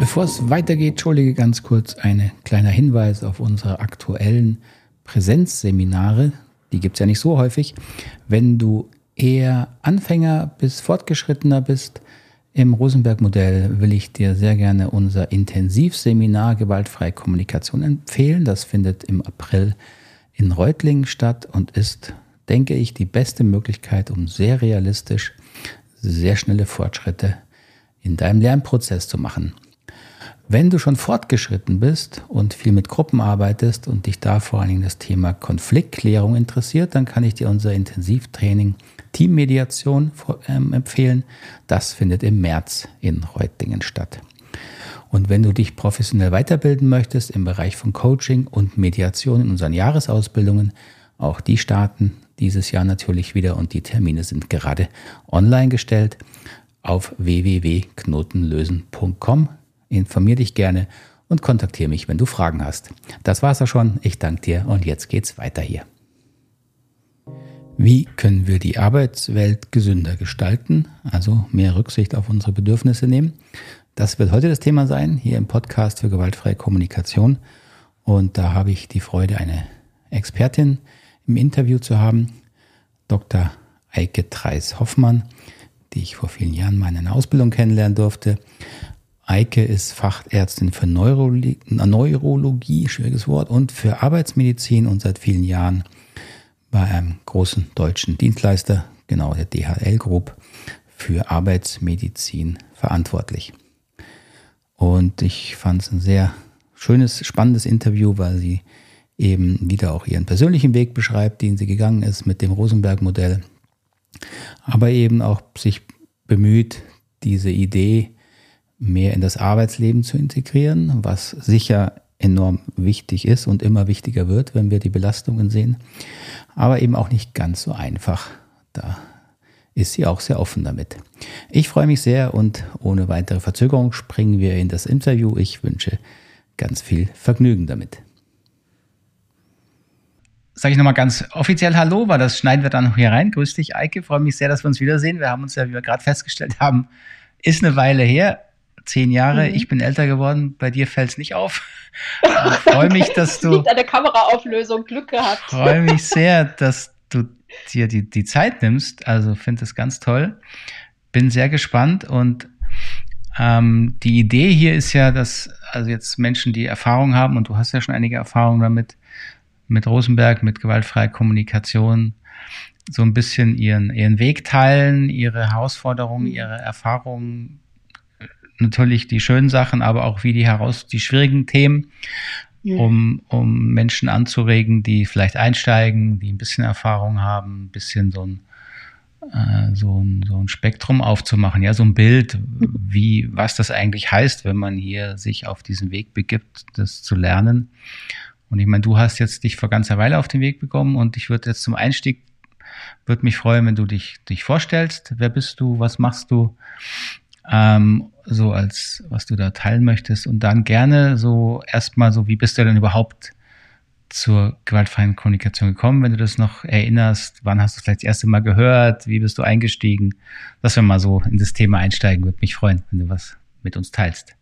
Bevor es weitergeht, entschuldige ganz kurz ein kleiner Hinweis auf unsere aktuellen Präsenzseminare. Die gibt es ja nicht so häufig. Wenn du eher Anfänger bis fortgeschrittener bist im Rosenberg-Modell, will ich dir sehr gerne unser Intensivseminar Gewaltfreie Kommunikation empfehlen. Das findet im April in Reutlingen statt und ist, denke ich, die beste Möglichkeit, um sehr realistisch sehr schnelle Fortschritte in deinem Lernprozess zu machen. Wenn du schon fortgeschritten bist und viel mit Gruppen arbeitest und dich da vor allen Dingen das Thema Konfliktklärung interessiert, dann kann ich dir unser Intensivtraining Teammediation ähm, empfehlen. Das findet im März in Reutlingen statt. Und wenn du dich professionell weiterbilden möchtest im Bereich von Coaching und Mediation in unseren Jahresausbildungen, auch die starten dieses Jahr natürlich wieder und die Termine sind gerade online gestellt auf www.knotenlösen.com Informier dich gerne und kontaktiere mich, wenn du Fragen hast. Das war's auch schon. Ich danke dir und jetzt geht's weiter hier. Wie können wir die Arbeitswelt gesünder gestalten, also mehr Rücksicht auf unsere Bedürfnisse nehmen? Das wird heute das Thema sein, hier im Podcast für gewaltfreie Kommunikation. Und da habe ich die Freude, eine Expertin im Interview zu haben, Dr. Eike Treis-Hoffmann, die ich vor vielen Jahren mal in einer Ausbildung kennenlernen durfte. Eike ist Fachärztin für Neurologie, Neurologie, schwieriges Wort, und für Arbeitsmedizin und seit vielen Jahren bei einem großen deutschen Dienstleister, genau der DHL Group, für Arbeitsmedizin verantwortlich. Und ich fand es ein sehr schönes, spannendes Interview, weil sie eben wieder auch ihren persönlichen Weg beschreibt, den sie gegangen ist mit dem Rosenberg-Modell, aber eben auch sich bemüht, diese Idee mehr in das Arbeitsleben zu integrieren, was sicher enorm wichtig ist und immer wichtiger wird, wenn wir die Belastungen sehen, aber eben auch nicht ganz so einfach. Da ist sie auch sehr offen damit. Ich freue mich sehr und ohne weitere Verzögerung springen wir in das Interview. Ich wünsche ganz viel Vergnügen damit. Sage ich nochmal ganz offiziell Hallo, weil das schneiden wir dann noch hier rein. Grüß dich, Eike. Freue mich sehr, dass wir uns wiedersehen. Wir haben uns ja, wie wir gerade festgestellt haben, ist eine Weile her zehn Jahre, mhm. ich bin älter geworden, bei dir fällt es nicht auf. freue mich, dass du. Liegt an der Kameraauflösung, Glück gehabt. Freue mich sehr, dass du dir die, die Zeit nimmst. Also finde es ganz toll. Bin sehr gespannt und ähm, die Idee hier ist ja, dass also jetzt Menschen, die Erfahrung haben, und du hast ja schon einige Erfahrungen damit, mit Rosenberg, mit gewaltfreier Kommunikation, so ein bisschen ihren, ihren Weg teilen, ihre Herausforderungen, ihre Erfahrungen natürlich die schönen Sachen, aber auch wie die heraus, die schwierigen Themen, ja. um, um Menschen anzuregen, die vielleicht einsteigen, die ein bisschen Erfahrung haben, ein bisschen so ein, äh, so ein, so ein Spektrum aufzumachen, ja, so ein Bild, wie, was das eigentlich heißt, wenn man hier sich auf diesen Weg begibt, das zu lernen. Und ich meine, du hast jetzt dich vor ganzer Weile auf den Weg bekommen und ich würde jetzt zum Einstieg, würde mich freuen, wenn du dich, dich vorstellst. Wer bist du? Was machst du? Ähm, so als was du da teilen möchtest und dann gerne so erstmal so, wie bist du denn überhaupt zur gewaltfreien Kommunikation gekommen, wenn du das noch erinnerst? Wann hast du es vielleicht das erste Mal gehört? Wie bist du eingestiegen? Dass wir mal so in das Thema einsteigen, würde mich freuen, wenn du was mit uns teilst.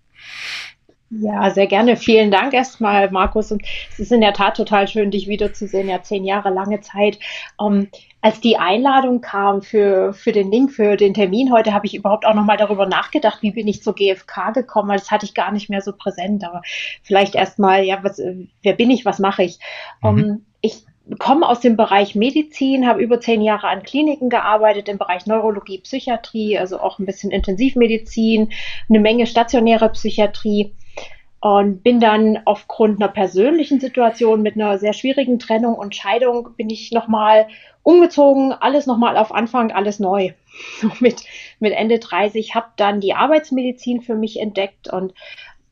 Ja, sehr gerne. Vielen Dank erstmal, Markus. Und es ist in der Tat total schön, dich wiederzusehen. Ja, zehn Jahre lange Zeit. Um, ähm, als die Einladung kam für, für den Link, für den Termin heute, habe ich überhaupt auch nochmal darüber nachgedacht, wie bin ich zur GfK gekommen. Das hatte ich gar nicht mehr so präsent. Aber vielleicht erstmal, ja, was, wer bin ich, was mache ich? Mhm. Um, ich komme aus dem Bereich Medizin, habe über zehn Jahre an Kliniken gearbeitet im Bereich Neurologie, Psychiatrie, also auch ein bisschen Intensivmedizin, eine Menge stationäre Psychiatrie und bin dann aufgrund einer persönlichen Situation mit einer sehr schwierigen Trennung und Scheidung bin ich nochmal umgezogen, alles nochmal auf Anfang, alles neu. mit, mit Ende 30 habe dann die Arbeitsmedizin für mich entdeckt und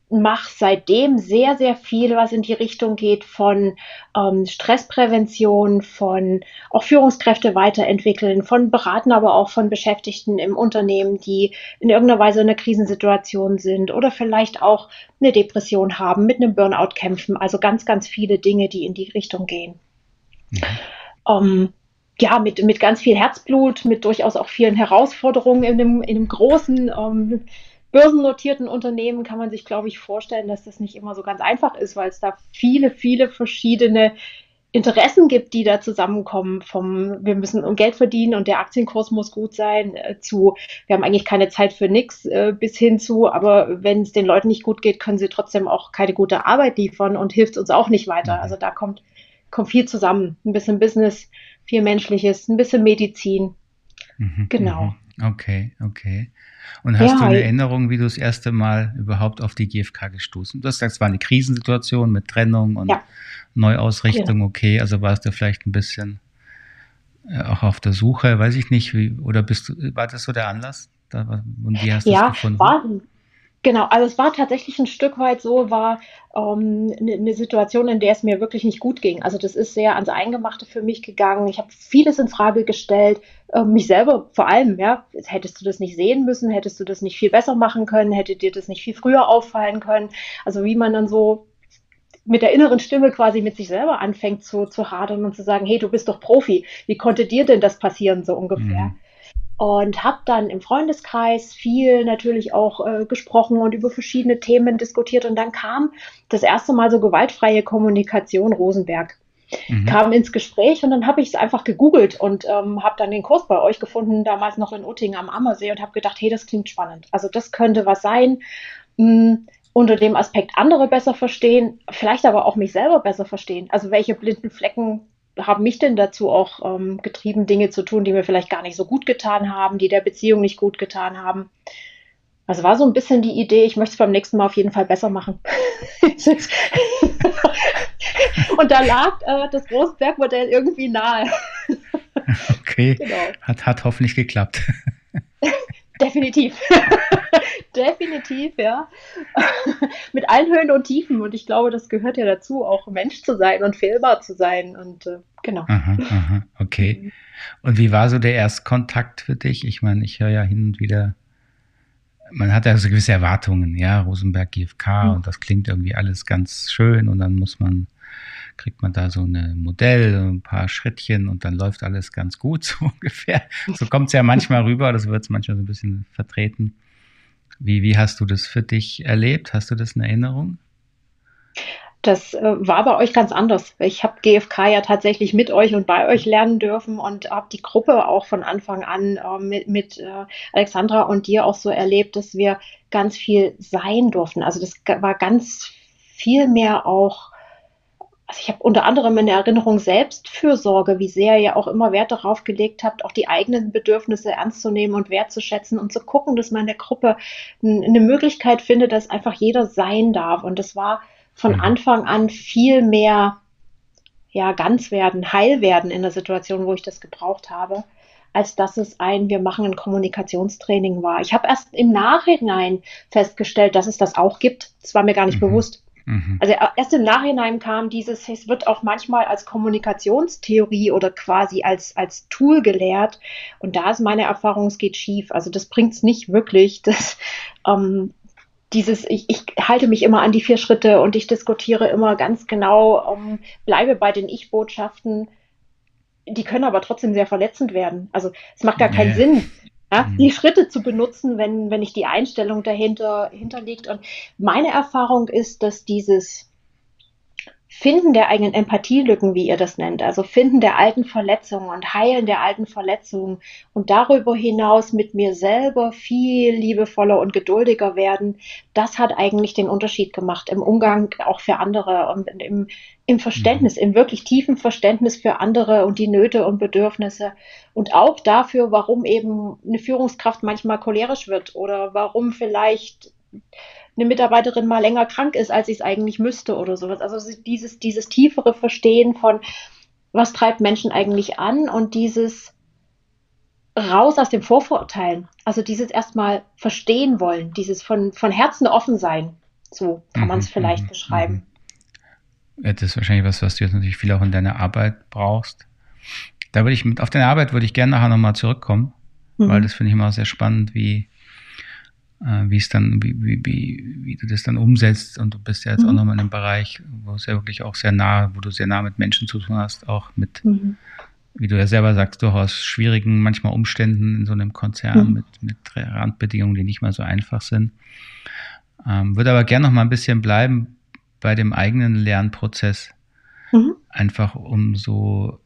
mache seitdem sehr, sehr viel, was in die Richtung geht von ähm, Stressprävention, von auch Führungskräfte weiterentwickeln, von Beraten, aber auch von Beschäftigten im Unternehmen, die in irgendeiner Weise in einer Krisensituation sind oder vielleicht auch eine Depression haben, mit einem Burnout kämpfen. Also ganz, ganz viele Dinge, die in die Richtung gehen. Mhm. Ähm, ja, mit, mit ganz viel Herzblut, mit durchaus auch vielen Herausforderungen in einem, in einem großen ähm, börsennotierten Unternehmen kann man sich, glaube ich, vorstellen, dass das nicht immer so ganz einfach ist, weil es da viele, viele verschiedene Interessen gibt, die da zusammenkommen, vom wir müssen Geld verdienen und der Aktienkurs muss gut sein, äh, zu wir haben eigentlich keine Zeit für nichts, äh, bis hin zu, aber wenn es den Leuten nicht gut geht, können sie trotzdem auch keine gute Arbeit liefern und hilft uns auch nicht weiter. Mhm. Also da kommt, kommt viel zusammen. Ein bisschen Business, viel Menschliches, ein bisschen Medizin. Mhm, genau. Mhm. Okay, okay. Und hast ja, du eine Erinnerung, wie du das erste Mal überhaupt auf die GfK gestoßen? Du hast gesagt, es war eine Krisensituation mit Trennung und ja. Neuausrichtung, ja. okay. Also warst du vielleicht ein bisschen äh, auch auf der Suche, weiß ich nicht, wie, oder bist du, war das so der Anlass? Da, und wie hast du ja, gefunden? War, Genau, also es war tatsächlich ein Stück weit so, war ähm, eine ne Situation, in der es mir wirklich nicht gut ging. Also das ist sehr ans Eingemachte für mich gegangen. Ich habe vieles in Frage gestellt, äh, mich selber vor allem, ja. Hättest du das nicht sehen müssen, hättest du das nicht viel besser machen können, hätte dir das nicht viel früher auffallen können. Also wie man dann so mit der inneren Stimme quasi mit sich selber anfängt zu, zu hadern und zu sagen, hey, du bist doch Profi, wie konnte dir denn das passieren, so ungefähr. Mhm und habe dann im Freundeskreis viel natürlich auch äh, gesprochen und über verschiedene Themen diskutiert und dann kam das erste Mal so gewaltfreie Kommunikation Rosenberg. Mhm. kam ins Gespräch und dann habe ich es einfach gegoogelt und ähm, habe dann den Kurs bei euch gefunden, damals noch in Uttingen am Ammersee und habe gedacht, hey, das klingt spannend. Also das könnte was sein, mh, hm, unter dem Aspekt andere besser verstehen, vielleicht aber auch mich selber besser verstehen. Also welche blinden Flecken haben mich denn dazu auch ähm, getrieben, Dinge zu tun, die mir vielleicht gar nicht so gut getan haben, die der Beziehung nicht gut getan haben. Also war so ein bisschen die Idee, ich möchte es beim nächsten Mal auf jeden Fall besser machen. Und da lag äh, das Großbergmodell irgendwie nahe. Okay, genau. hat, hat hoffentlich geklappt. Definitiv. Definitiv, ja. Mit allen Höhen und Tiefen. Und ich glaube, das gehört ja dazu, auch Mensch zu sein und fehlbar zu sein. Und äh, genau. Aha, aha, okay. Mhm. Und wie war so der Erstkontakt für dich? Ich meine, ich höre ja hin und wieder, man hat ja so gewisse Erwartungen, ja, Rosenberg GfK mhm. und das klingt irgendwie alles ganz schön und dann muss man kriegt man da so ein Modell, ein paar Schrittchen und dann läuft alles ganz gut, so ungefähr. So kommt es ja manchmal rüber, das wird es manchmal so ein bisschen vertreten. Wie, wie hast du das für dich erlebt? Hast du das in Erinnerung? Das äh, war bei euch ganz anders. Ich habe GFK ja tatsächlich mit euch und bei euch lernen dürfen und habe die Gruppe auch von Anfang an äh, mit, mit äh, Alexandra und dir auch so erlebt, dass wir ganz viel sein durften. Also das war ganz viel mehr auch also ich habe unter anderem in der Erinnerung Selbstfürsorge, wie sehr ihr auch immer Wert darauf gelegt habt, auch die eigenen Bedürfnisse ernst zu nehmen und wertzuschätzen und zu gucken, dass man in der Gruppe eine Möglichkeit findet, dass einfach jeder sein darf. Und das war von mhm. Anfang an viel mehr ja, ganz werden, heil werden in der Situation, wo ich das gebraucht habe, als dass es ein, wir machen ein Kommunikationstraining war. Ich habe erst im Nachhinein festgestellt, dass es das auch gibt. Das war mir gar nicht mhm. bewusst. Mhm. Also erst im Nachhinein kam dieses, es wird auch manchmal als Kommunikationstheorie oder quasi als, als Tool gelehrt. Und da ist meine Erfahrung, es geht schief. Also das bringt es nicht wirklich. Das, ähm, dieses, ich, ich halte mich immer an die vier Schritte und ich diskutiere immer ganz genau, um, bleibe bei den Ich-Botschaften. Die können aber trotzdem sehr verletzend werden. Also es macht gar keinen Sinn, ja, mhm. die Schritte zu benutzen, wenn, wenn nicht die Einstellung dahinter, hinterliegt. Und meine Erfahrung ist, dass dieses Finden der eigenen Empathielücken, wie ihr das nennt, also Finden der alten Verletzungen und Heilen der alten Verletzungen und darüber hinaus mit mir selber viel liebevoller und geduldiger werden, das hat eigentlich den Unterschied gemacht im Umgang auch für andere und im, im Verständnis, mhm. im wirklich tiefen Verständnis für andere und die Nöte und Bedürfnisse und auch dafür, warum eben eine Führungskraft manchmal cholerisch wird oder warum vielleicht eine Mitarbeiterin mal länger krank ist, als ich es eigentlich müsste oder sowas. Also dieses, dieses tiefere Verstehen von, was treibt Menschen eigentlich an und dieses raus aus dem Vorverurteilen. Also dieses erstmal verstehen wollen, dieses von, von Herzen offen sein. So kann man es mhm, vielleicht mhm, beschreiben. Mhm. Das ist wahrscheinlich was, was du jetzt natürlich viel auch in deiner Arbeit brauchst. Da würde ich mit, auf deine Arbeit würde ich gerne nachher nochmal zurückkommen, mhm. weil das finde ich immer sehr spannend, wie, wie es dann, wie, wie, wie, wie du das dann umsetzt. Und du bist ja jetzt mhm. auch nochmal in einem Bereich, wo es ja wirklich auch sehr nah, wo du sehr nah mit Menschen zu tun hast, auch mit mhm. wie du ja selber sagst, durchaus schwierigen, manchmal Umständen in so einem Konzern mhm. mit, mit Randbedingungen, die nicht mal so einfach sind. Ähm, würde aber gerne noch mal ein bisschen bleiben bei dem eigenen Lernprozess. Mhm. Einfach um so,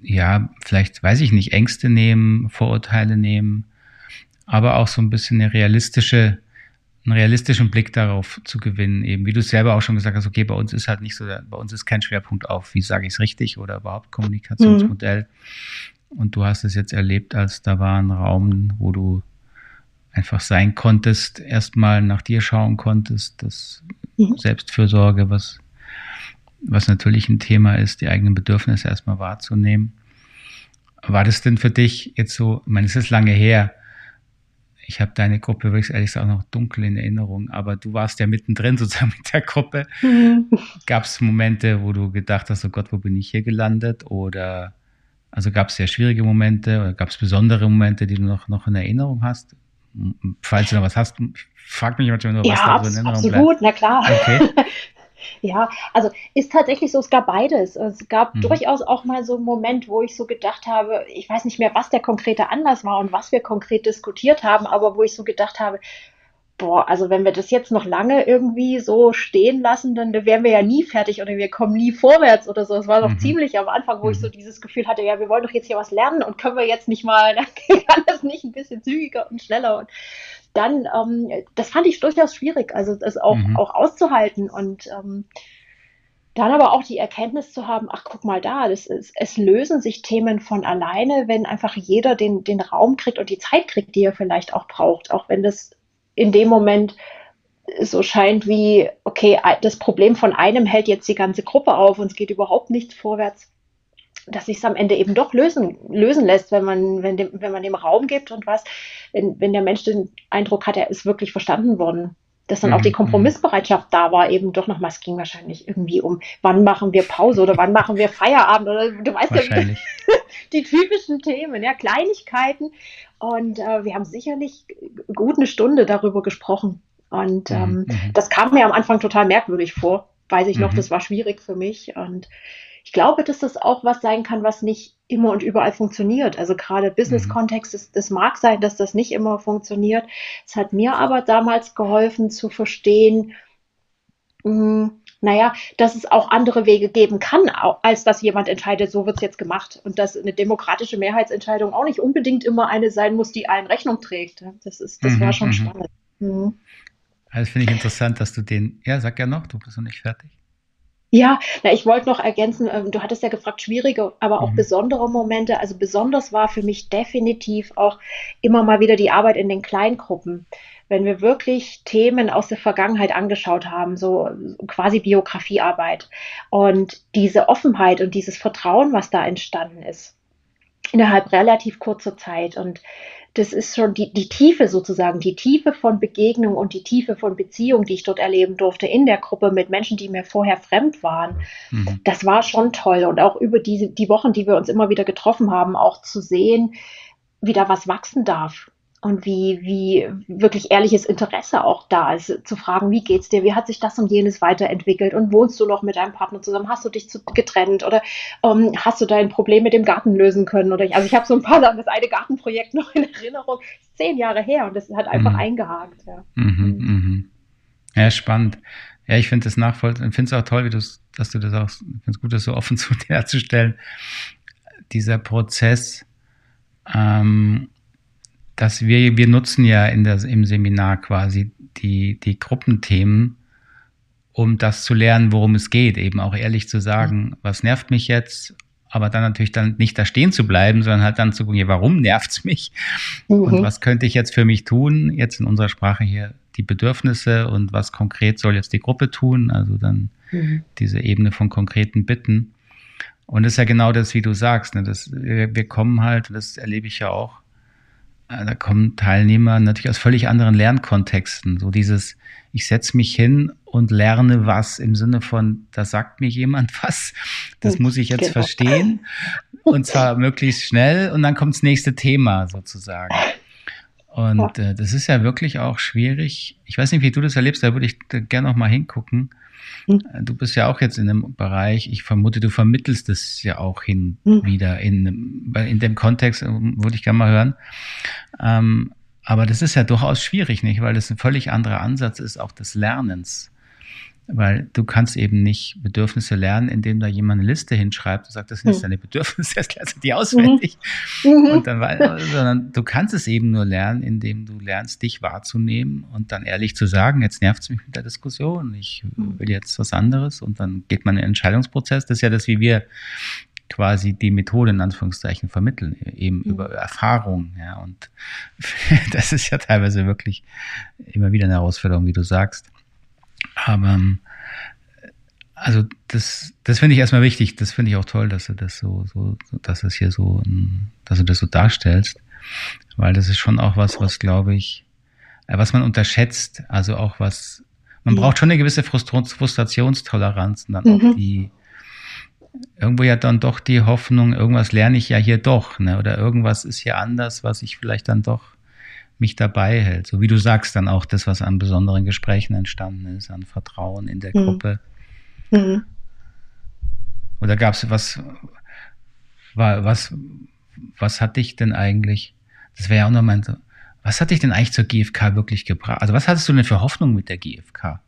ja, vielleicht, weiß ich nicht, Ängste nehmen, Vorurteile nehmen, aber auch so ein bisschen eine realistische einen realistischen Blick darauf zu gewinnen, eben wie du selber auch schon gesagt hast, okay, bei uns ist halt nicht so, bei uns ist kein Schwerpunkt auf, wie sage ich es richtig oder überhaupt Kommunikationsmodell. Mhm. Und du hast es jetzt erlebt, als da war ein Raum, wo du einfach sein konntest, erstmal nach dir schauen konntest, das mhm. Selbstfürsorge, was, was natürlich ein Thema ist, die eigenen Bedürfnisse erstmal wahrzunehmen. War das denn für dich jetzt so, ich meine, es ist lange her, ich habe deine Gruppe wirklich ehrlich gesagt noch dunkel in Erinnerung, aber du warst ja mittendrin sozusagen mit der Gruppe. Mhm. Gab es Momente, wo du gedacht hast, oh Gott, wo bin ich hier gelandet? Oder also gab es sehr schwierige Momente oder gab es besondere Momente, die du noch, noch in Erinnerung hast? Falls du noch was hast, frag mich manchmal nur, ja, was da so in Erinnerung absolut, bleibt. na klar. Okay. Ja, also ist tatsächlich so, es gab beides. Es gab mhm. durchaus auch mal so einen Moment, wo ich so gedacht habe, ich weiß nicht mehr, was der konkrete Anlass war und was wir konkret diskutiert haben, aber wo ich so gedacht habe, boah, also wenn wir das jetzt noch lange irgendwie so stehen lassen, dann wären wir ja nie fertig oder wir kommen nie vorwärts oder so. Es war doch mhm. ziemlich am Anfang, wo mhm. ich so dieses Gefühl hatte, ja, wir wollen doch jetzt hier was lernen und können wir jetzt nicht mal, dann kann das nicht ein bisschen zügiger und schneller und dann, ähm, das fand ich durchaus schwierig, also das auch, mhm. auch auszuhalten und ähm, dann aber auch die Erkenntnis zu haben, ach guck mal da, das ist, es lösen sich Themen von alleine, wenn einfach jeder den, den Raum kriegt und die Zeit kriegt, die er vielleicht auch braucht, auch wenn das in dem Moment so scheint wie, okay, das Problem von einem hält jetzt die ganze Gruppe auf und es geht überhaupt nicht vorwärts dass sich es am Ende eben doch lösen, lösen lässt, wenn man, wenn, dem, wenn man dem Raum gibt und was, wenn, wenn der Mensch den Eindruck hat, er ist wirklich verstanden worden. Dass dann auch die mhm, Kompromissbereitschaft da war, eben doch nochmal, es ging wahrscheinlich irgendwie um, wann machen wir Pause oder wann machen wir Feierabend oder du weißt ja, die typischen Themen, ja, Kleinigkeiten. Und äh, wir haben sicherlich gut eine Stunde darüber gesprochen. Und mhm, ähm, mhm. das kam mir am Anfang total merkwürdig vor. Weiß ich noch, mhm. das war schwierig für mich. Und ich glaube, dass das auch was sein kann, was nicht immer und überall funktioniert. Also gerade Business-Kontext, das, das mag sein, dass das nicht immer funktioniert. Es hat mir aber damals geholfen zu verstehen, mh, hm, naja, dass es auch andere Wege geben kann, als dass jemand entscheidet, so wird es jetzt gemacht. Und dass eine demokratische Mehrheitsentscheidung auch nicht unbedingt immer eine sein muss, die allen Rechnung trägt. Das, ist, das mhm, war schon mhm. spannend. Mhm. Also finde ich interessant, dass du den, ja, sag ja noch, du bist noch nicht fertig. Ja, na, ich wollte noch ergänzen, ähm, du hattest ja gefragt, schwierige, aber auch mhm. besondere Momente. Also besonders war für mich definitiv auch immer mal wieder die Arbeit in den Kleingruppen. Wenn wir wirklich Themen aus der Vergangenheit angeschaut haben, so quasi Biografiearbeit und diese Offenheit und dieses Vertrauen, was da entstanden ist, innerhalb relativ kurzer Zeit. Und das ist schon die, die Tiefe sozusagen, die Tiefe von Begegnung und die Tiefe von Beziehung, die ich dort erleben durfte in der Gruppe mit Menschen, die mir vorher fremd waren. Mhm. Das war schon toll. Und auch über diese, die Wochen, die wir uns immer wieder getroffen haben, auch zu sehen, wie da was wachsen darf und wie, wie wirklich ehrliches Interesse auch da ist, zu fragen, wie geht's dir, wie hat sich das und jenes weiterentwickelt und wohnst du noch mit deinem Partner zusammen, hast du dich zu, getrennt oder ähm, hast du dein Problem mit dem Garten lösen können oder ich, also ich habe so ein paar Sachen, das eine Gartenprojekt noch in Erinnerung, zehn Jahre her und das hat einfach mhm. eingehakt. Ja. Mhm, mhm. ja, spannend. Ja, ich finde es nachvollziehbar, finde es auch toll, wie dass du das auch, finde es gut, das so offen zu herzustellen. Dieser Prozess, ähm, dass wir, wir nutzen ja in der, im Seminar quasi die, die Gruppenthemen, um das zu lernen, worum es geht, eben auch ehrlich zu sagen, was nervt mich jetzt, aber dann natürlich dann nicht da stehen zu bleiben, sondern halt dann zu gucken, ja, warum nervt's mich? Mhm. und was könnte ich jetzt für mich tun, jetzt in unserer Sprache hier die Bedürfnisse und was konkret soll jetzt die Gruppe tun, also dann mhm. diese Ebene von konkreten Bitten. Und das ist ja genau das, wie du sagst, ne, das, wir, wir kommen halt, das erlebe ich ja auch, da kommen Teilnehmer natürlich aus völlig anderen Lernkontexten. So dieses, ich setze mich hin und lerne was im Sinne von, da sagt mir jemand was, das muss ich jetzt genau. verstehen und zwar möglichst schnell und dann kommt das nächste Thema sozusagen. Und äh, das ist ja wirklich auch schwierig. Ich weiß nicht, wie du das erlebst, da würde ich gerne noch mal hingucken. Hm. Du bist ja auch jetzt in einem Bereich, ich vermute, du vermittelst es ja auch hin hm. wieder in, in dem Kontext, ähm, würde ich gerne mal hören. Ähm, aber das ist ja durchaus schwierig, nicht? Weil das ein völlig anderer Ansatz ist, auch des Lernens. Weil du kannst eben nicht Bedürfnisse lernen, indem da jemand eine Liste hinschreibt und sagt, das sind jetzt hm. deine Bedürfnisse, jetzt lernst du die auswendig. Mhm. Und dann, sondern du kannst es eben nur lernen, indem du lernst, dich wahrzunehmen und dann ehrlich zu sagen, jetzt nervt es mich mit der Diskussion, ich mhm. will jetzt was anderes und dann geht man in den Entscheidungsprozess. Das ist ja das, wie wir quasi die Methode in Anführungszeichen vermitteln, eben mhm. über Erfahrung. Ja, und das ist ja teilweise wirklich immer wieder eine Herausforderung, wie du sagst. Aber also das, das finde ich erstmal wichtig. Das finde ich auch toll, dass du das so, so, dass es hier so, dass du das so darstellst, weil das ist schon auch was, was glaube ich, äh, was man unterschätzt. Also auch was, man braucht schon eine gewisse Frustrationstoleranz und dann mhm. auch die irgendwo ja dann doch die Hoffnung, irgendwas lerne ich ja hier doch, ne? Oder irgendwas ist hier anders, was ich vielleicht dann doch mich dabei hält. So wie du sagst, dann auch das, was an besonderen Gesprächen entstanden ist, an Vertrauen in der mhm. Gruppe. Mhm. Oder gab es was, war, was, was hat dich denn eigentlich, das wäre ja auch noch mein, was hat dich denn eigentlich zur GfK wirklich gebracht? Also was hattest du denn für Hoffnung mit der GfK?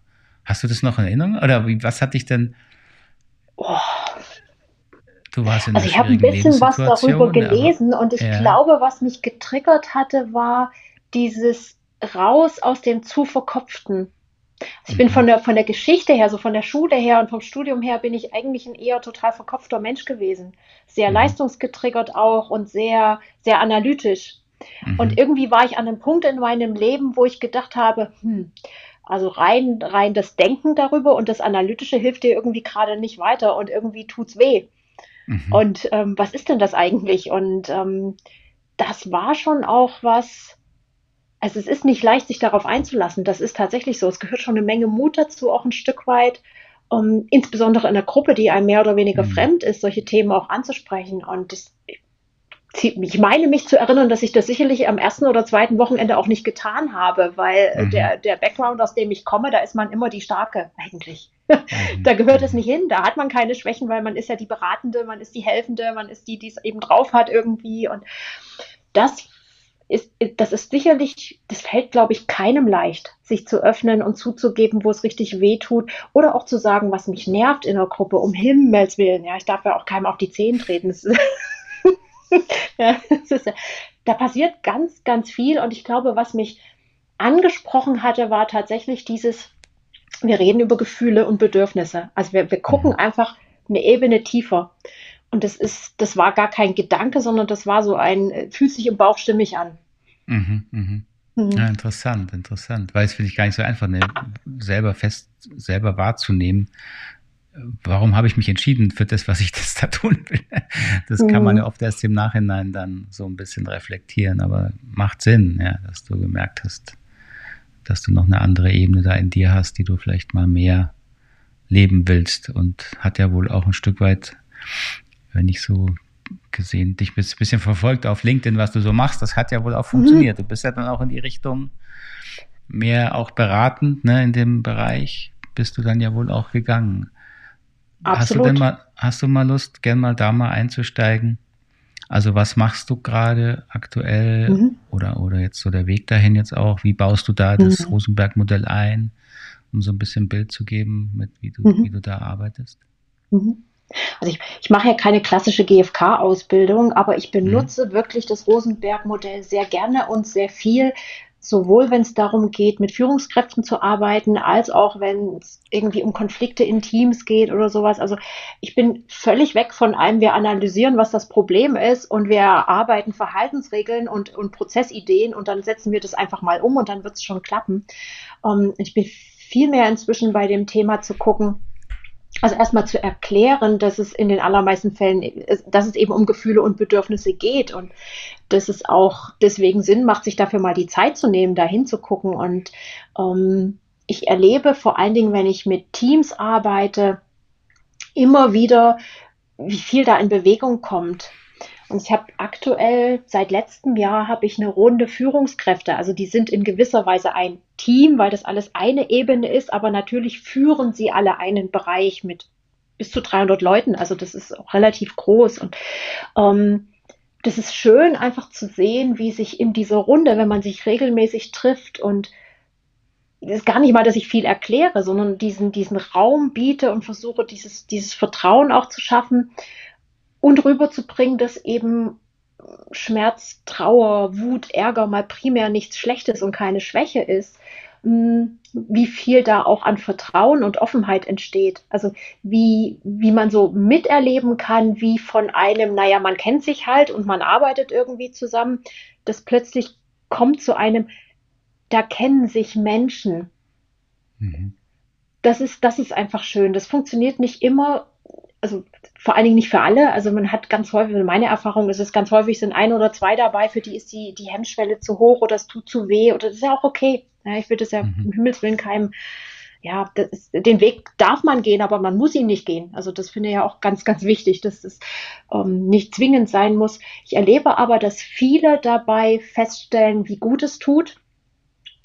Hast du das noch in Erinnerung? Oder wie, was hat dich denn, oh. Du warst in also ich habe ein bisschen was darüber gelesen aber, und ich ja. glaube, was mich getriggert hatte, war dieses raus aus dem zu verkopften. Also ich bin mhm. von der, von der Geschichte her, so von der Schule her und vom Studium her, bin ich eigentlich ein eher total verkopfter Mensch gewesen. Sehr mhm. leistungsgetriggert auch und sehr, sehr analytisch. Mhm. Und irgendwie war ich an einem Punkt in meinem Leben, wo ich gedacht habe, hm, also rein, rein das Denken darüber und das Analytische hilft dir irgendwie gerade nicht weiter und irgendwie tut's weh. Mhm. Und ähm, was ist denn das eigentlich? Und ähm, das war schon auch was, also es ist nicht leicht, sich darauf einzulassen. Das ist tatsächlich so. Es gehört schon eine Menge Mut dazu, auch ein Stück weit, um, insbesondere in einer Gruppe, die einem mehr oder weniger mhm. fremd ist, solche Themen auch anzusprechen. Und das, ich meine mich zu erinnern, dass ich das sicherlich am ersten oder zweiten Wochenende auch nicht getan habe, weil mhm. der, der Background, aus dem ich komme, da ist man immer die Starke eigentlich. Mhm. da gehört es nicht hin, da hat man keine Schwächen, weil man ist ja die Beratende, man ist die Helfende, man ist die, die es eben drauf hat irgendwie. Und das ist, das ist sicherlich, das fällt, glaube ich, keinem leicht, sich zu öffnen und zuzugeben, wo es richtig weh tut. Oder auch zu sagen, was mich nervt in der Gruppe, um Himmels Willen. Ja, ich darf ja auch keinem auf die Zehen treten. Das ist, ja, das ist, da passiert ganz, ganz viel. Und ich glaube, was mich angesprochen hatte, war tatsächlich dieses, wir reden über Gefühle und Bedürfnisse. Also wir, wir gucken mhm. einfach eine Ebene tiefer. Und das ist, das war gar kein Gedanke, sondern das war so ein, fühlt sich im Bauch stimmig an. Mhm, mhm. Mhm. Ja, interessant, interessant. Weil es finde ich gar nicht so einfach, ne, selber fest, selber wahrzunehmen. Warum habe ich mich entschieden für das, was ich das da tun will? Das kann man mhm. ja oft erst im Nachhinein dann so ein bisschen reflektieren, aber macht Sinn, ja, dass du gemerkt hast, dass du noch eine andere Ebene da in dir hast, die du vielleicht mal mehr leben willst und hat ja wohl auch ein Stück weit wenn ich so gesehen, dich ein bisschen verfolgt auf LinkedIn, was du so machst, das hat ja wohl auch funktioniert. Mhm. Du bist ja dann auch in die Richtung mehr auch beratend, ne, in dem Bereich bist du dann ja wohl auch gegangen. Absolut. Hast du denn mal, hast du mal Lust, gern mal da mal einzusteigen? Also was machst du gerade aktuell mhm. oder, oder jetzt so der Weg dahin jetzt auch? Wie baust du da das mhm. Rosenberg-Modell ein, um so ein bisschen Bild zu geben, mit wie du, mhm. wie du da arbeitest? Mhm. Also ich, ich mache ja keine klassische GfK-Ausbildung, aber ich benutze mhm. wirklich das Rosenberg-Modell sehr gerne und sehr viel, sowohl wenn es darum geht, mit Führungskräften zu arbeiten, als auch wenn es irgendwie um Konflikte in Teams geht oder sowas. Also ich bin völlig weg von einem, wir analysieren, was das Problem ist und wir arbeiten Verhaltensregeln und, und Prozessideen und dann setzen wir das einfach mal um und dann wird es schon klappen. Ähm, ich bin viel mehr inzwischen bei dem Thema zu gucken, also erstmal zu erklären, dass es in den allermeisten Fällen, dass es eben um Gefühle und Bedürfnisse geht und dass es auch deswegen Sinn macht, sich dafür mal die Zeit zu nehmen, da hinzugucken. Und ähm, ich erlebe vor allen Dingen, wenn ich mit Teams arbeite, immer wieder, wie viel da in Bewegung kommt. ich habe aktuell seit letztem Jahr habe ich eine Runde Führungskräfte. Also die sind in gewisser Weise ein Team, weil das alles eine Ebene ist, aber natürlich führen sie alle einen Bereich mit bis zu 300 Leuten. Also das ist auch relativ groß und ähm, das ist schön einfach zu sehen, wie sich in dieser Runde, wenn man sich regelmäßig trifft und es ist gar nicht mal, dass ich viel erkläre, sondern diesen, diesen Raum biete und versuche, dieses, dieses Vertrauen auch zu schaffen und rüberzubringen, dass eben Schmerz, Trauer, Wut, Ärger mal primär nichts Schlechtes und keine Schwäche ist, hm, wie viel da auch an Vertrauen und Offenheit entsteht. Also wie, wie man so miterleben kann, wie von einem, naja, man kennt sich halt und man arbeitet irgendwie zusammen, das plötzlich kommt zu einem, da kennen sich Menschen. Mhm. Das ist, das ist einfach schön. Das funktioniert nicht immer, also vor allen Dingen nicht für alle. Also man hat ganz häufig, meine Erfahrung ist es ganz häufig sind ein oder zwei dabei, für die ist die, die Hemmschwelle zu hoch oder es tut zu weh oder das ist ja auch okay. Ja, ich würde es ja mhm. im Himmelswillen keinem, ja, ist, den Weg darf man gehen, aber man muss ihn nicht gehen. Also das finde ich ja auch ganz, ganz wichtig, dass es ähm, nicht zwingend sein muss. Ich erlebe aber, dass viele dabei feststellen, wie gut es tut,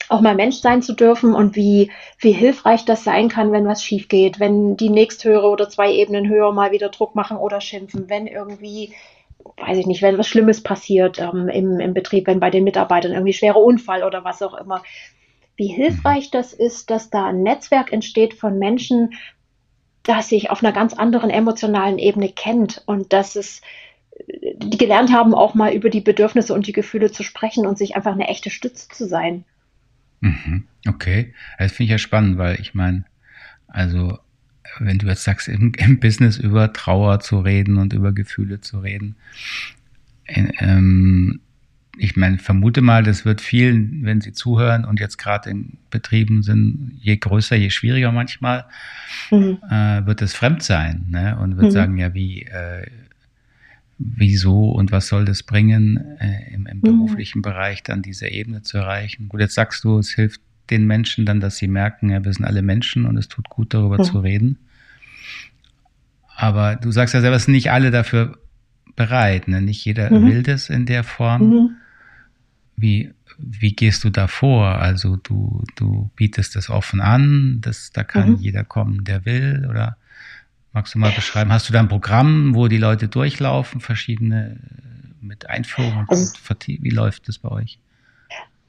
auch mal Mensch sein zu dürfen und wie, wie hilfreich das sein kann, wenn was schief geht, wenn die nächsthöhere oder zwei Ebenen höher mal wieder Druck machen oder schimpfen, wenn irgendwie weiß ich nicht, wenn was Schlimmes passiert ähm, im, im Betrieb, wenn bei den Mitarbeitern irgendwie schwerer Unfall oder was auch immer, wie hilfreich das ist, dass da ein Netzwerk entsteht von Menschen, das sich auf einer ganz anderen emotionalen Ebene kennt und dass es die gelernt haben, auch mal über die Bedürfnisse und die Gefühle zu sprechen und sich einfach eine echte Stütze zu sein. Mhm. Okay, das finde ich ja spannend, weil ich meine, also wenn du jetzt sagst, im, im, Business über Trauer zu reden und über Gefühle zu reden, ähm, ich meine, vermute mal, das wird vielen, wenn sie zuhören und jetzt gerade in Betrieben sind, je größer, je schwieriger manchmal, mhm. äh, wird es fremd sein ne? und wird mhm. sagen, ja, wie, äh, wieso und was soll das bringen, äh, im, im mhm. beruflichen Bereich dann diese Ebene zu erreichen. Gut, jetzt sagst du, es hilft den Menschen dann, dass sie merken, ja, wir sind alle Menschen und es tut gut, darüber mhm. zu reden. Aber du sagst ja selber, es sind nicht alle dafür bereit. Ne? Nicht jeder mhm. will das in der Form. Mhm. Wie, wie gehst du da vor? Also du, du bietest das offen an, das, da kann mhm. jeder kommen, der will, oder magst du mal beschreiben? Hast du da ein Programm, wo die Leute durchlaufen, verschiedene mit Einführung und also, wie läuft das bei euch?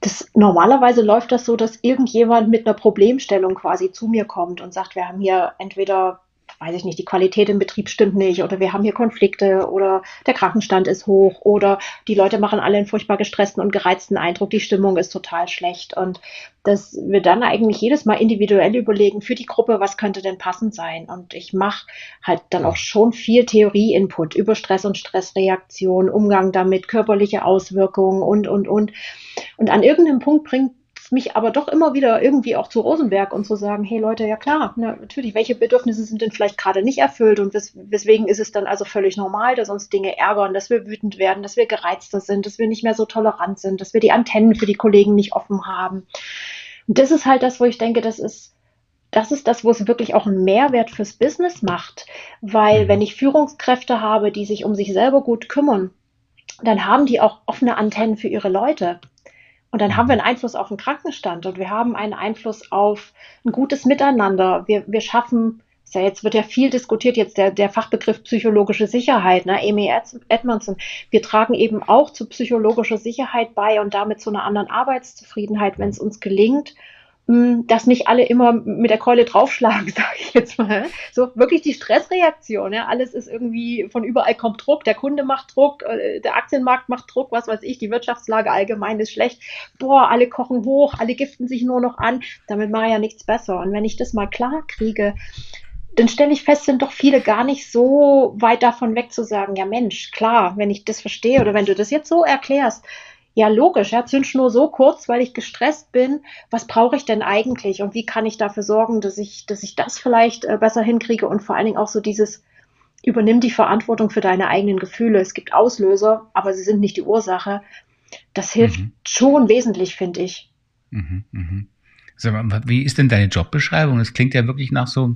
Das, normalerweise läuft das so, dass irgendjemand mit einer Problemstellung quasi zu mir kommt und sagt, wir haben hier entweder weiß ich nicht, die Qualität im Betrieb stimmt nicht oder wir haben hier Konflikte oder der Krankenstand ist hoch oder die Leute machen alle einen furchtbar gestressten und gereizten Eindruck, die Stimmung ist total schlecht und dass wir dann eigentlich jedes Mal individuell überlegen für die Gruppe, was könnte denn passend sein und ich mache halt dann auch schon viel Theorie-Input über Stress und Stressreaktion, Umgang damit, körperliche Auswirkungen und, und, und. Und an irgendeinem Punkt bringt mich aber doch immer wieder irgendwie auch zu Rosenberg und zu sagen, hey Leute, ja klar, na, natürlich, welche Bedürfnisse sind denn vielleicht gerade nicht erfüllt und wes weswegen ist es dann also völlig normal, dass uns Dinge ärgern, dass wir wütend werden, dass wir gereizter sind, dass wir nicht mehr so tolerant sind, dass wir die Antennen für die Kollegen nicht offen haben. Und das ist halt das, wo ich denke, das ist das ist das, wo es wirklich auch einen Mehrwert fürs Business macht. Weil mhm. wenn ich Führungskräfte habe, die sich um sich selber gut kümmern, dann haben die auch offene Antennen für ihre Leute. Und dann haben wir einen Einfluss auf den Krankenstand und wir haben einen Einfluss auf ein gutes Miteinander. Wir, wir schaffen, ja jetzt wird ja viel diskutiert, jetzt der, der Fachbegriff psychologische Sicherheit, ne, Amy Edmondson. Wir tragen eben auch zu psychologischer Sicherheit bei und damit zu einer anderen Arbeitszufriedenheit, wenn es uns gelingt, dass nicht alle immer mit der Keule draufschlagen, sage ich jetzt mal. So wirklich die Stressreaktion. Ja? Alles ist irgendwie, von überall kommt Druck, der Kunde macht Druck, äh, der Aktienmarkt macht Druck, was weiß ich, die Wirtschaftslage allgemein ist schlecht. Boah, alle kochen hoch, alle giften sich nur noch an. Damit mache ich ja nichts besser. Und wenn ich das mal klar kriege, dann stelle ich fest, sind doch viele gar nicht so weit davon weg zu sagen, ja Mensch, klar, wenn ich das verstehe oder wenn du das jetzt so erklärst, ja, logisch, ja, Zündschnur so kurz, weil ich gestresst bin. Was brauche ich denn eigentlich und wie kann ich dafür sorgen, dass ich, dass ich das vielleicht äh, besser hinkriege und vor allen Dingen auch so dieses übernimm die Verantwortung für deine eigenen Gefühle. Es gibt Auslöser, aber sie sind nicht die Ursache. Das hilft mhm. schon wesentlich, finde ich. Mhm, mh. Mal, wie ist denn deine Jobbeschreibung? Das klingt ja wirklich nach so,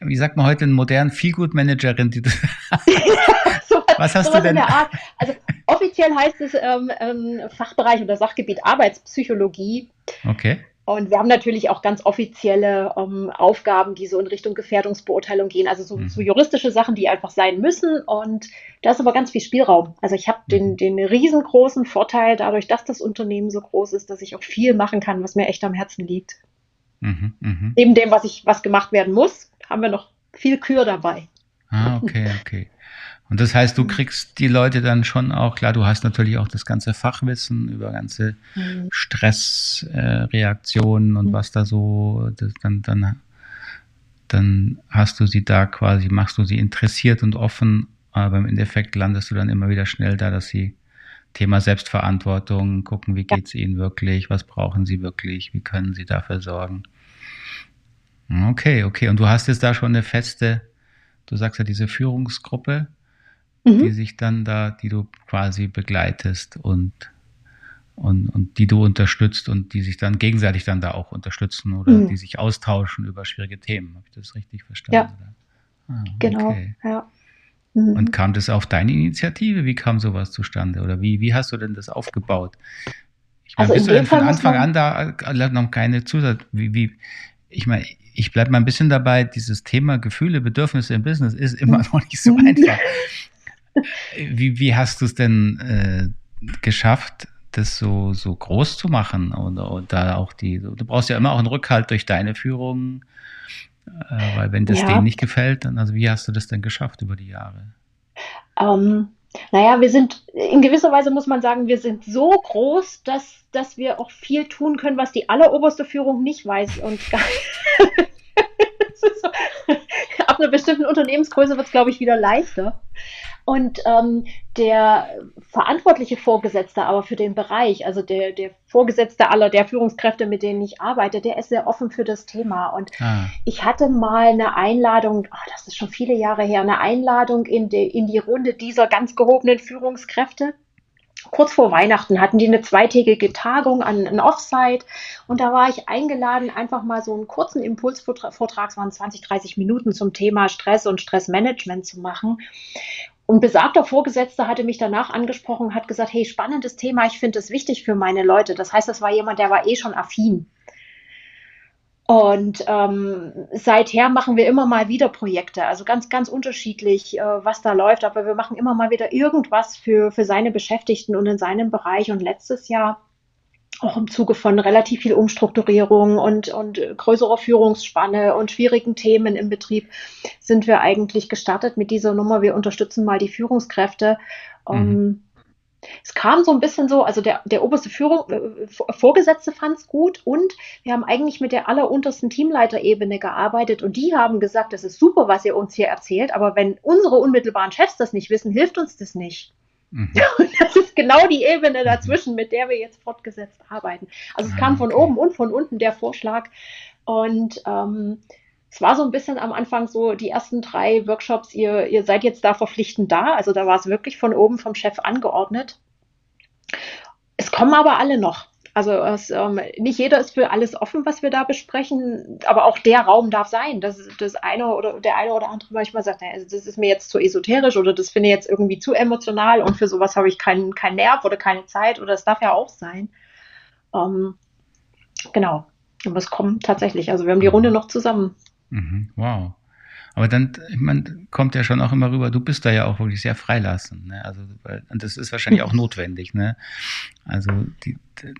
wie sagt man heute, einen modernen Feelgood-Managerin, die so Was hast du denn? Also offiziell heißt es ähm, ähm, Fachbereich oder Sachgebiet Arbeitspsychologie. Okay. Und wir haben natürlich auch ganz offizielle ähm, Aufgaben, die so in Richtung Gefährdungsbeurteilung gehen, also so, mhm. so, juristische Sachen, die einfach sein müssen. Und da ist aber ganz viel Spielraum. Also ich habe den, mhm. den riesengroßen Vorteil, dadurch, dass das Unternehmen so groß ist, dass ich auch viel machen kann, was mir echt am Herzen liegt. Mhm, mh. Neben dem, was ich, was gemacht werden muss, haben wir noch viel Kür dabei. Ah, okay, okay. Und das heißt, du mhm. kriegst die Leute dann schon auch, klar, du hast natürlich auch das ganze Fachwissen über ganze mhm. Stressreaktionen äh, und mhm. was da so, das, dann, dann, dann hast du sie da quasi, machst du sie interessiert und offen, aber im Endeffekt landest du dann immer wieder schnell da, dass sie Thema Selbstverantwortung, gucken, wie geht's ihnen wirklich, was brauchen sie wirklich, wie können sie dafür sorgen. Okay, okay. Und du hast jetzt da schon eine feste, du sagst ja diese Führungsgruppe, mhm. die sich dann da, die du quasi begleitest und, und, und die du unterstützt und die sich dann gegenseitig dann da auch unterstützen oder mhm. die sich austauschen über schwierige Themen. Habe ich das richtig verstanden? Ja. Ah, genau, ja. Mhm. Und kam das auf deine Initiative? Wie kam sowas zustande? Oder wie, wie hast du denn das aufgebaut? Ich meine, also bist du denn von Anfang an da äh, noch keine Zusatz? Wie, wie, ich meine, ich bleibe mal ein bisschen dabei, dieses Thema Gefühle, Bedürfnisse im Business ist immer noch nicht so einfach. Wie, wie hast du es denn äh, geschafft, das so, so groß zu machen? Und, und da auch die, du brauchst ja immer auch einen Rückhalt durch deine Führung, äh, weil wenn das ja. denen nicht gefällt, dann, also wie hast du das denn geschafft über die Jahre? Ähm, naja, wir sind, in gewisser Weise muss man sagen, wir sind so groß, dass, dass wir auch viel tun können, was die alleroberste Führung nicht weiß und gar so, ab einer bestimmten Unternehmensgröße wird es, glaube ich, wieder leichter. Und ähm, der verantwortliche Vorgesetzte aber für den Bereich, also der, der Vorgesetzte aller der Führungskräfte, mit denen ich arbeite, der ist sehr offen für das Thema. Und ah. ich hatte mal eine Einladung, oh, das ist schon viele Jahre her, eine Einladung in die, in die Runde dieser ganz gehobenen Führungskräfte kurz vor Weihnachten hatten die eine zweitägige Tagung an ein Offsite und da war ich eingeladen, einfach mal so einen kurzen Impulsvortrag, es waren 20, 30 Minuten zum Thema Stress und Stressmanagement zu machen. Und besagter Vorgesetzter hatte mich danach angesprochen, hat gesagt, hey, spannendes Thema, ich finde es wichtig für meine Leute. Das heißt, das war jemand, der war eh schon affin. Und ähm, seither machen wir immer mal wieder Projekte, also ganz, ganz unterschiedlich, äh, was da läuft, aber wir machen immer mal wieder irgendwas für, für seine Beschäftigten und in seinem Bereich. Und letztes Jahr auch im Zuge von relativ viel Umstrukturierung und, und größerer Führungsspanne und schwierigen Themen im Betrieb sind wir eigentlich gestartet mit dieser Nummer. Wir unterstützen mal die Führungskräfte. Mhm. Um, es kam so ein bisschen so, also der, der oberste Führung, äh, Vorgesetzte fand es gut und wir haben eigentlich mit der alleruntersten Teamleiterebene gearbeitet und die haben gesagt, das ist super, was ihr uns hier erzählt, aber wenn unsere unmittelbaren Chefs das nicht wissen, hilft uns das nicht. Mhm. Das ist genau die Ebene dazwischen, mit der wir jetzt fortgesetzt arbeiten. Also es kam von oben und von unten der Vorschlag. Und ähm, es war so ein bisschen am Anfang so, die ersten drei Workshops, ihr, ihr seid jetzt da verpflichtend da. Also da war es wirklich von oben vom Chef angeordnet. Es kommen aber alle noch. Also es, ähm, nicht jeder ist für alles offen, was wir da besprechen, aber auch der Raum darf sein. dass das eine oder der eine oder andere manchmal sagt, naja, das ist mir jetzt zu esoterisch oder das finde ich jetzt irgendwie zu emotional und für sowas habe ich keinen kein Nerv oder keine Zeit oder es darf ja auch sein. Ähm, genau. Aber es kommt tatsächlich. Also wir haben die Runde noch zusammen. Mhm. Wow. Aber dann, ich meine, kommt ja schon auch immer rüber, du bist da ja auch wirklich sehr freilassend. Ne? Also, und das ist wahrscheinlich auch notwendig. Ne? Also, die,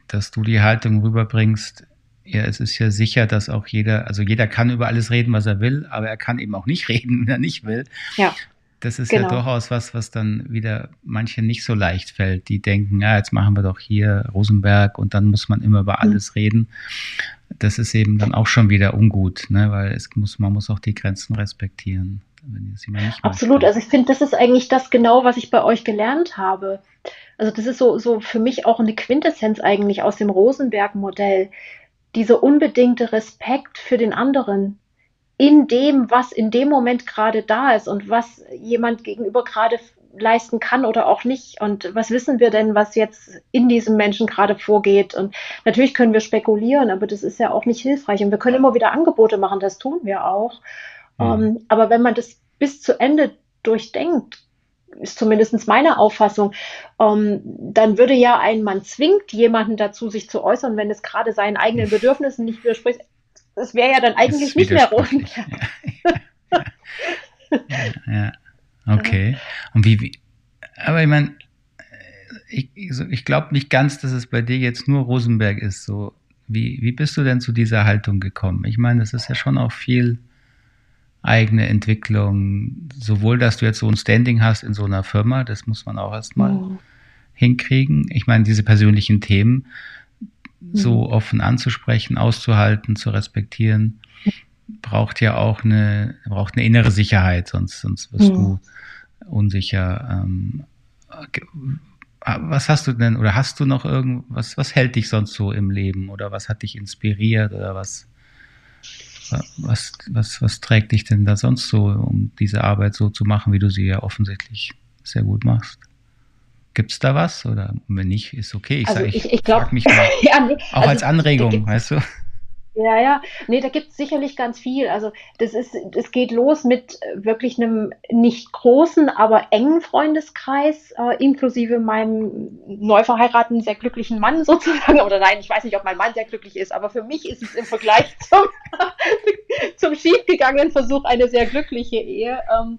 dass du die Haltung rüberbringst, ja, es ist ja sicher, dass auch jeder, also jeder kann über alles reden, was er will, aber er kann eben auch nicht reden, wenn er nicht will. Ja. Das ist genau. ja durchaus was, was dann wieder manche nicht so leicht fällt. Die denken, ja, jetzt machen wir doch hier Rosenberg und dann muss man immer über mhm. alles mhm. reden das ist eben dann auch schon wieder ungut, ne? weil es muss, man muss auch die Grenzen respektieren. Wenn das nicht Absolut, also ich finde, das ist eigentlich das genau, was ich bei euch gelernt habe. Also das ist so, so für mich auch eine Quintessenz eigentlich aus dem Rosenberg-Modell. Dieser unbedingte Respekt für den anderen in dem, was in dem Moment gerade da ist und was jemand gegenüber gerade leisten kann oder auch nicht. Und was wissen wir denn, was jetzt in diesem Menschen gerade vorgeht? Und natürlich können wir spekulieren, aber das ist ja auch nicht hilfreich. Und wir können immer wieder Angebote machen, das tun wir auch. Mhm. Um, ähm, aber wenn man das bis zu Ende durchdenkt, ist zumindest meine Auffassung, ähm, dann würde ja ein Mann zwingt jemanden dazu, sich zu äußern, wenn es gerade seinen eigenen Bedürfnissen nicht widerspricht. Das wäre ja dann eigentlich nicht mehr rund. Ja. ja. ja. Okay. Und wie, wie aber ich meine, ich, ich glaube nicht ganz, dass es bei dir jetzt nur Rosenberg ist. So, wie, wie bist du denn zu dieser Haltung gekommen? Ich meine, das ist ja schon auch viel eigene Entwicklung, sowohl, dass du jetzt so ein Standing hast in so einer Firma, das muss man auch erstmal mhm. hinkriegen. Ich meine, diese persönlichen Themen so mhm. offen anzusprechen, auszuhalten, zu respektieren, braucht ja auch eine, braucht eine innere Sicherheit, sonst, sonst wirst mhm. du unsicher. Ähm, was hast du denn oder hast du noch irgendwas, was hält dich sonst so im Leben oder was hat dich inspiriert oder was, was, was, was trägt dich denn da sonst so, um diese Arbeit so zu machen, wie du sie ja offensichtlich sehr gut machst? Gibt es da was? Oder wenn nicht, ist okay. Ich, also sag, ich, ich, ich frage mich mal, ja, nee, auch also, als Anregung, weißt du? Ja, ja, nee, da gibt es sicherlich ganz viel. Also das ist, es geht los mit wirklich einem nicht großen, aber engen Freundeskreis, äh, inklusive meinem neu verheirateten, sehr glücklichen Mann sozusagen. Oder nein, ich weiß nicht, ob mein Mann sehr glücklich ist, aber für mich ist es im Vergleich zum, zum schiefgegangenen Versuch eine sehr glückliche Ehe. Ähm,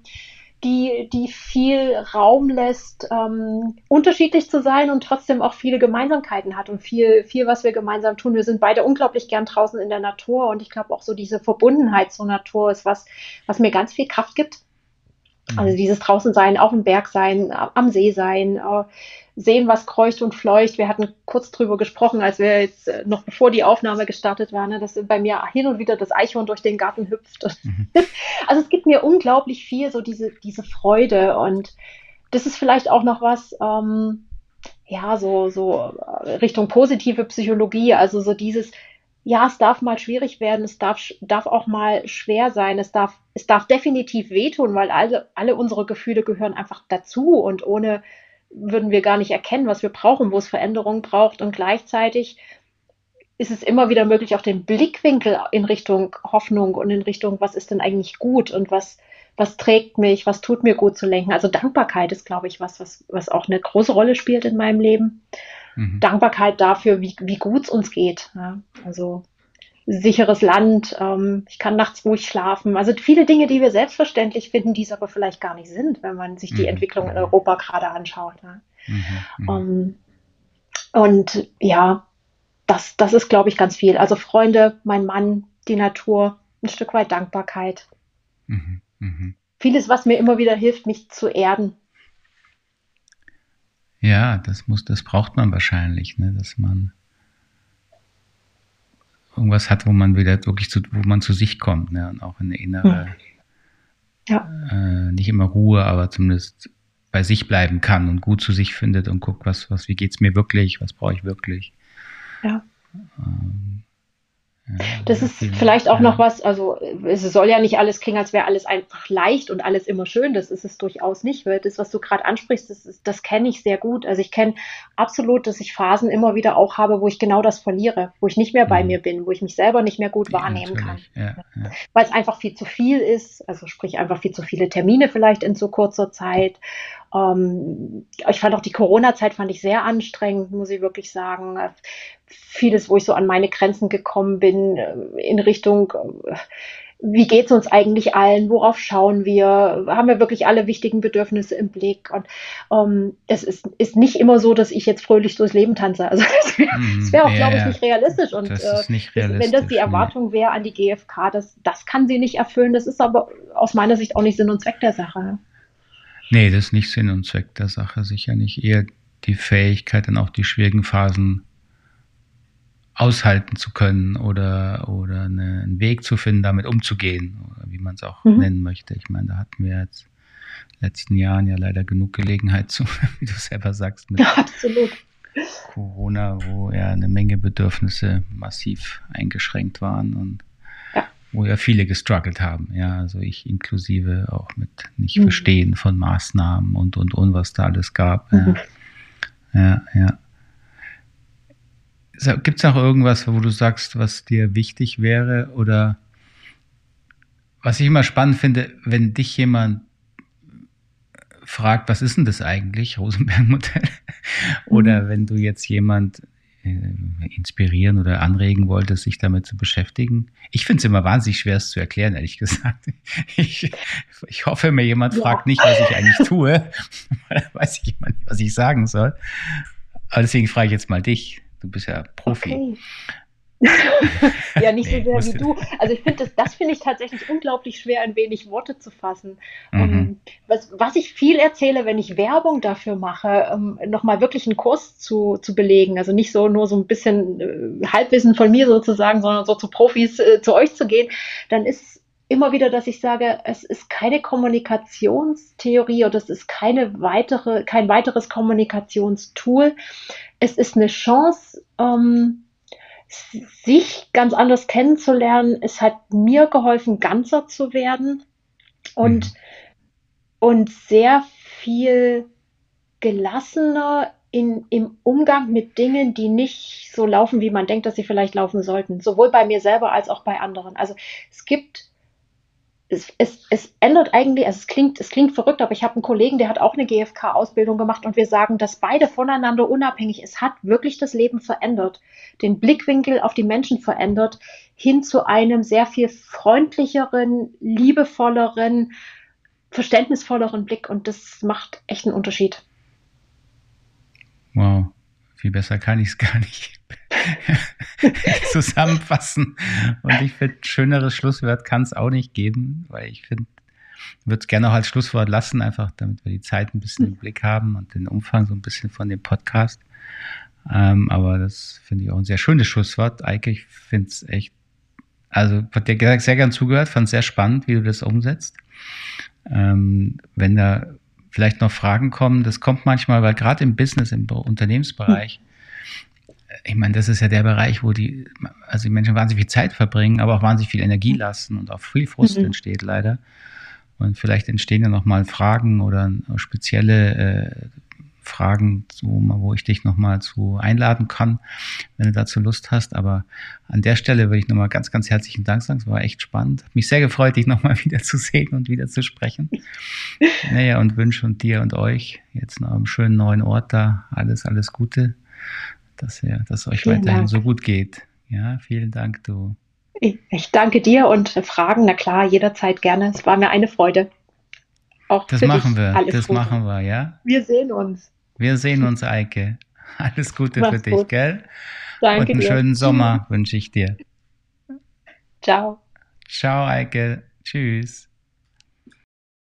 die, die viel Raum lässt, ähm, unterschiedlich zu sein und trotzdem auch viele Gemeinsamkeiten hat und viel, viel, was wir gemeinsam tun. Wir sind beide unglaublich gern draußen in der Natur und ich glaube auch so diese Verbundenheit zur Natur ist was, was mir ganz viel Kraft gibt. Also mhm. dieses draußen sein, auf dem Berg sein, am See sein, äh, sehen, was kreucht und fleucht. Wir hatten kurz drüber gesprochen, als wir jetzt äh, noch bevor die Aufnahme gestartet war, ne, dass bei mir hin und wieder das Eichhorn durch den Garten hüpft. Mhm. Also es gibt mir unglaublich viel so diese, diese Freude und das ist vielleicht auch noch was, ähm, ja, so, so äh, Richtung positive Psychologie, also so dieses, ja, es darf mal schwierig werden, es darf, darf auch mal schwer sein, es darf, es darf definitiv wehtun, weil alle, alle unsere Gefühle gehören einfach dazu und ohne würden wir gar nicht erkennen, was wir brauchen, wo es Veränderungen braucht. Und gleichzeitig ist es immer wieder möglich, auch den Blickwinkel in Richtung Hoffnung und in Richtung, was ist denn eigentlich gut und was, was trägt mich, was tut mir gut zu lenken. Also Dankbarkeit ist, glaube ich, was, was, was auch eine große Rolle spielt in meinem Leben. Mhm. Dankbarkeit dafür, wie, wie gut es uns geht. Ja, also sicheres Land, ähm, ich kann nachts ruhig schlafen. Also viele Dinge, die wir selbstverständlich finden, die es aber vielleicht gar nicht sind, wenn man sich die mhm. Entwicklung in Europa gerade anschaut. Ne? Mhm. Um, ähm, und ja, das, das ist, glaube ich, ganz viel. Also Freunde, mein Mann, die Natur, ein Stück weit Dankbarkeit. Mhm. mhm. Vieles, was mir immer wieder hilft, mich zu erden. Ja, das muss, das braucht man wahrscheinlich, ne? dass man irgendwas hat, wo man wieder wirklich zu, wo man zu sich kommt, ne? und auch eine innere, hm. ja. äh, nicht immer Ruhe, aber zumindest bei sich bleiben kann und gut zu sich findet und guckt, was, was, wie geht's mir wirklich, was brauche ich wirklich. Ja. Ähm, das ist vielleicht auch ja. noch was, also es soll ja nicht alles klingen, als wäre alles einfach leicht und alles immer schön. Das ist es durchaus nicht. Weil das, was du gerade ansprichst, das, das kenne ich sehr gut. Also ich kenne absolut, dass ich Phasen immer wieder auch habe, wo ich genau das verliere, wo ich nicht mehr bei mhm. mir bin, wo ich mich selber nicht mehr gut ja, wahrnehmen kann. Ja, Weil es einfach viel zu viel ist, also sprich einfach viel zu viele Termine vielleicht in so kurzer Zeit ähm, ich fand auch die Corona-Zeit fand ich sehr anstrengend, muss ich wirklich sagen. Vieles, wo ich so an meine Grenzen gekommen bin, äh, in Richtung, äh, wie geht es uns eigentlich allen? Worauf schauen wir? Haben wir wirklich alle wichtigen Bedürfnisse im Blick? Und ähm, es ist, ist nicht immer so, dass ich jetzt fröhlich durchs Leben tanze. Also das wäre mm, wär auch, ja, glaube ich, nicht realistisch. Und das ist nicht realistisch, wenn das die Erwartung wäre an die GfK, das, das kann sie nicht erfüllen. Das ist aber aus meiner Sicht auch nicht Sinn und Zweck der Sache. Nee, das ist nicht Sinn und Zweck der Sache, sicher nicht. Eher die Fähigkeit, dann auch die schwierigen Phasen aushalten zu können oder, oder eine, einen Weg zu finden, damit umzugehen, oder wie man es auch mhm. nennen möchte. Ich meine, da hatten wir jetzt in den letzten Jahren ja leider genug Gelegenheit zu, wie du selber sagst, mit ja, Corona, wo ja eine Menge Bedürfnisse massiv eingeschränkt waren und wo ja viele gestruggelt haben, ja, also ich inklusive auch mit nicht mhm. Verstehen von Maßnahmen und und und was da alles gab. Mhm. Ja, ja. Gibt es noch irgendwas, wo du sagst, was dir wichtig wäre oder was ich immer spannend finde, wenn dich jemand fragt, was ist denn das eigentlich, Rosenberg-Modell? oder mhm. wenn du jetzt jemand äh, inspirieren oder anregen wolltest, sich damit zu beschäftigen. Ich finde es immer wahnsinnig schwer, es zu erklären, ehrlich gesagt. Ich, ich hoffe, mir jemand ja. fragt nicht, was ich eigentlich tue, weil weiß ich immer nicht, was ich sagen soll. Aber deswegen frage ich jetzt mal dich. Du bist ja Profi. Okay. ja, nicht nee, so sehr wie du. Also ich finde das, das finde ich tatsächlich unglaublich schwer, ein wenig Worte zu fassen. Mhm. Um, ähm, was, was ich viel erzähle, wenn ich Werbung dafür mache, um nochmal wirklich einen Kurs zu, zu belegen. Also nicht so nur so ein bisschen äh, Halbwissen von mir sozusagen, sondern so zu Profis äh, zu euch zu gehen, dann ist immer wieder, dass ich sage, es ist keine Kommunikationstheorie oder es ist keine weitere, kein weiteres Kommunikationstool. Es ist eine Chance, ähm, sich ganz anders kennenzulernen. Es hat mir geholfen, ganzer zu werden und, mhm. und sehr viel gelassener in, im Umgang mit Dingen, die nicht so laufen, wie man denkt, dass sie vielleicht laufen sollten. Sowohl bei mir selber als auch bei anderen. Also es gibt es, es, es ändert eigentlich, also es klingt, es klingt verrückt, aber ich habe einen Kollegen, der hat auch eine GfK-Ausbildung gemacht und wir sagen, dass beide voneinander unabhängig, es hat wirklich das Leben verändert, den Blickwinkel auf die Menschen verändert, hin zu einem sehr viel freundlicheren, liebevolleren, verständnisvolleren Blick und das macht echt einen Unterschied. Wow, viel besser kann ich es gar nicht. zusammenfassen. Und ich finde, schöneres Schlusswort kann es auch nicht geben, weil ich finde, würde es gerne auch als Schlusswort lassen, einfach damit wir die Zeit ein bisschen im Blick haben und den Umfang so ein bisschen von dem Podcast. Ähm, aber das finde ich auch ein sehr schönes Schlusswort. Eike, ich finde es echt, also hat dir sehr gern zugehört, fand es sehr spannend, wie du das umsetzt. Ähm, wenn da vielleicht noch Fragen kommen, das kommt manchmal, weil gerade im Business, im Unternehmensbereich, ich meine, das ist ja der Bereich, wo die, also die Menschen wahnsinnig viel Zeit verbringen, aber auch wahnsinnig viel Energie lassen und auch viel Frust mhm. entsteht leider. Und vielleicht entstehen ja nochmal Fragen oder spezielle äh, Fragen, wo, wo ich dich nochmal zu einladen kann, wenn du dazu Lust hast. Aber an der Stelle würde ich nochmal ganz, ganz herzlichen Dank sagen. Es war echt spannend. Hat mich sehr gefreut, dich nochmal wieder zu sehen und wieder zu sprechen. naja, und wünsche und dir und euch jetzt noch einen schönen neuen Ort da alles, alles Gute dass, ja, dass es euch vielen weiterhin Dank. so gut geht. Ja, vielen Dank, du. Ich danke dir und Fragen, na klar, jederzeit gerne. Es war mir eine Freude. Auch das machen wir, das Gute. machen wir, ja. Wir sehen uns. Wir sehen uns, Eike. Alles Gute Mach's für dich, gut. gell? Danke Und einen dir. schönen Sommer wünsche ich dir. Ciao. Ciao, Eike. Tschüss.